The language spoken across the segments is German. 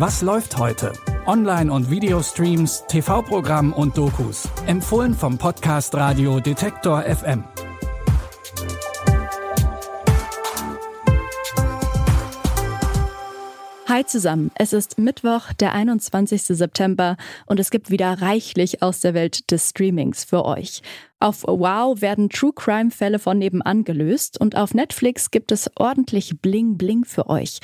Was läuft heute? Online- und Videostreams, TV-Programm und Dokus. Empfohlen vom Podcast Radio Detektor FM. Hi zusammen, es ist Mittwoch, der 21. September und es gibt wieder reichlich aus der Welt des Streamings für euch. Auf Wow werden True Crime Fälle von nebenan gelöst und auf Netflix gibt es ordentlich Bling Bling für euch.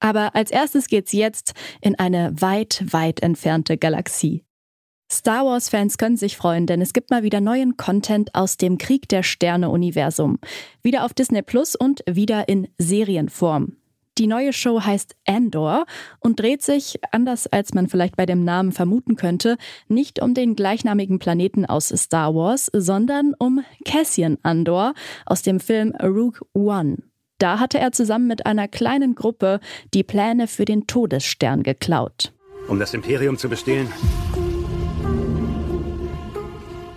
Aber als erstes geht's jetzt in eine weit, weit entfernte Galaxie. Star Wars-Fans können sich freuen, denn es gibt mal wieder neuen Content aus dem Krieg der Sterne-Universum. Wieder auf Disney Plus und wieder in Serienform. Die neue Show heißt Andor und dreht sich, anders als man vielleicht bei dem Namen vermuten könnte, nicht um den gleichnamigen Planeten aus Star Wars, sondern um Cassian Andor aus dem Film Rogue One. Da hatte er zusammen mit einer kleinen Gruppe die Pläne für den Todesstern geklaut. Um das Imperium zu bestehlen,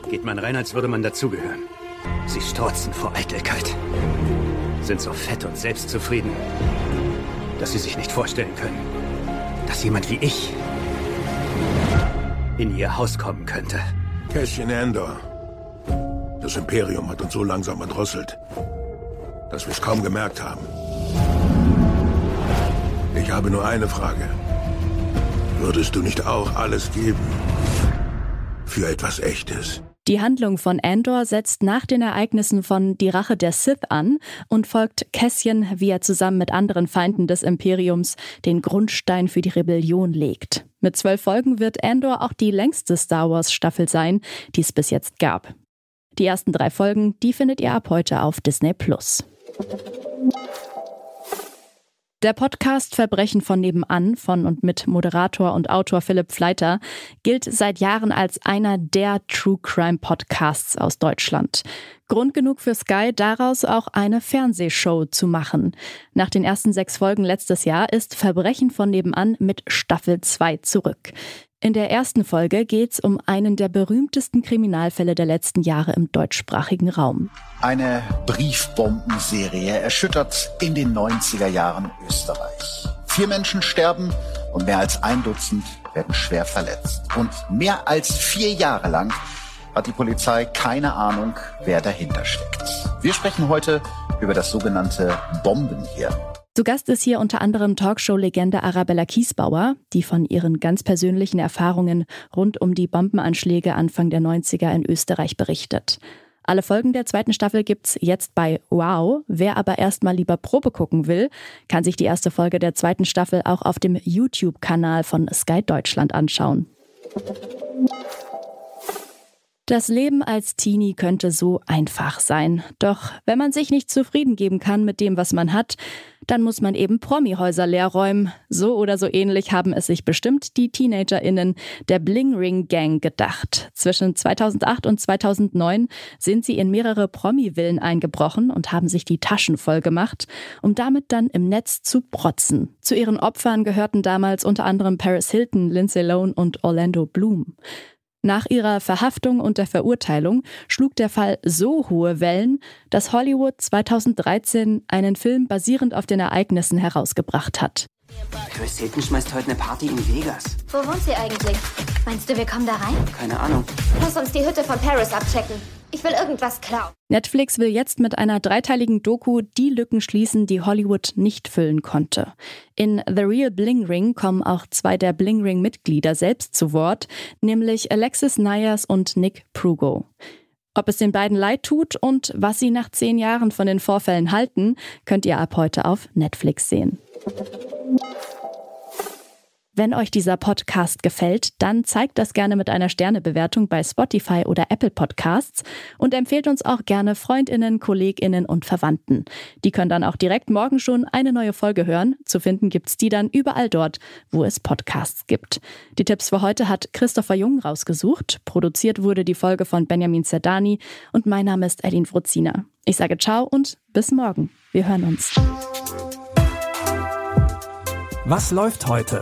geht man rein, als würde man dazugehören. Sie strotzen vor Eitelkeit, sind so fett und selbstzufrieden dass Sie sich nicht vorstellen können, dass jemand wie ich in Ihr Haus kommen könnte. Cassian Andor. Das Imperium hat uns so langsam erdrosselt, dass wir es kaum gemerkt haben. Ich habe nur eine Frage. Würdest du nicht auch alles geben für etwas Echtes? Die Handlung von Andor setzt nach den Ereignissen von Die Rache der Sith an und folgt Cassian, wie er zusammen mit anderen Feinden des Imperiums den Grundstein für die Rebellion legt. Mit zwölf Folgen wird Andor auch die längste Star Wars-Staffel sein, die es bis jetzt gab. Die ersten drei Folgen, die findet ihr ab heute auf Disney Plus. Der Podcast Verbrechen von nebenan von und mit Moderator und Autor Philipp Fleiter gilt seit Jahren als einer der True Crime Podcasts aus Deutschland. Grund genug für Sky, daraus auch eine Fernsehshow zu machen. Nach den ersten sechs Folgen letztes Jahr ist Verbrechen von nebenan mit Staffel 2 zurück. In der ersten Folge geht es um einen der berühmtesten Kriminalfälle der letzten Jahre im deutschsprachigen Raum. Eine Briefbombenserie erschüttert in den 90er Jahren Österreich. Vier Menschen sterben und mehr als ein Dutzend werden schwer verletzt. Und mehr als vier Jahre lang hat die Polizei keine Ahnung, wer dahinter steckt. Wir sprechen heute über das sogenannte Bombenhirn. Zu Gast ist hier unter anderem Talkshow-Legende Arabella Kiesbauer, die von ihren ganz persönlichen Erfahrungen rund um die Bombenanschläge Anfang der 90er in Österreich berichtet. Alle Folgen der zweiten Staffel gibt's jetzt bei Wow. Wer aber erstmal lieber Probe gucken will, kann sich die erste Folge der zweiten Staffel auch auf dem YouTube-Kanal von Sky Deutschland anschauen. Das Leben als Teenie könnte so einfach sein. Doch wenn man sich nicht zufrieden geben kann mit dem, was man hat, dann muss man eben Promihäuser leer räumen. So oder so ähnlich haben es sich bestimmt die TeenagerInnen der Bling Ring Gang gedacht. Zwischen 2008 und 2009 sind sie in mehrere Promi-Villen eingebrochen und haben sich die Taschen voll gemacht, um damit dann im Netz zu protzen. Zu ihren Opfern gehörten damals unter anderem Paris Hilton, Lindsay Lohan und Orlando Bloom. Nach ihrer Verhaftung und der Verurteilung schlug der Fall so hohe Wellen, dass Hollywood 2013 einen Film basierend auf den Ereignissen herausgebracht hat. Chris Hilton schmeißt heute eine Party in Vegas. Wo wohnt sie eigentlich? Meinst du, wir kommen da rein? Keine Ahnung. Lass uns die Hütte von Paris abchecken. Ich will irgendwas klauen. Netflix will jetzt mit einer dreiteiligen Doku die Lücken schließen, die Hollywood nicht füllen konnte. In The Real Bling Ring kommen auch zwei der Bling Ring Mitglieder selbst zu Wort, nämlich Alexis Nyers und Nick Prugo. Ob es den beiden leid tut und was sie nach zehn Jahren von den Vorfällen halten, könnt ihr ab heute auf Netflix sehen. Wenn euch dieser Podcast gefällt, dann zeigt das gerne mit einer Sternebewertung bei Spotify oder Apple Podcasts und empfehlt uns auch gerne Freundinnen, Kolleginnen und Verwandten. Die können dann auch direkt morgen schon eine neue Folge hören. Zu finden gibt's die dann überall dort, wo es Podcasts gibt. Die Tipps für heute hat Christopher Jung rausgesucht. Produziert wurde die Folge von Benjamin Zerdani und mein Name ist Edin Fruzina. Ich sage ciao und bis morgen. Wir hören uns. Was läuft heute?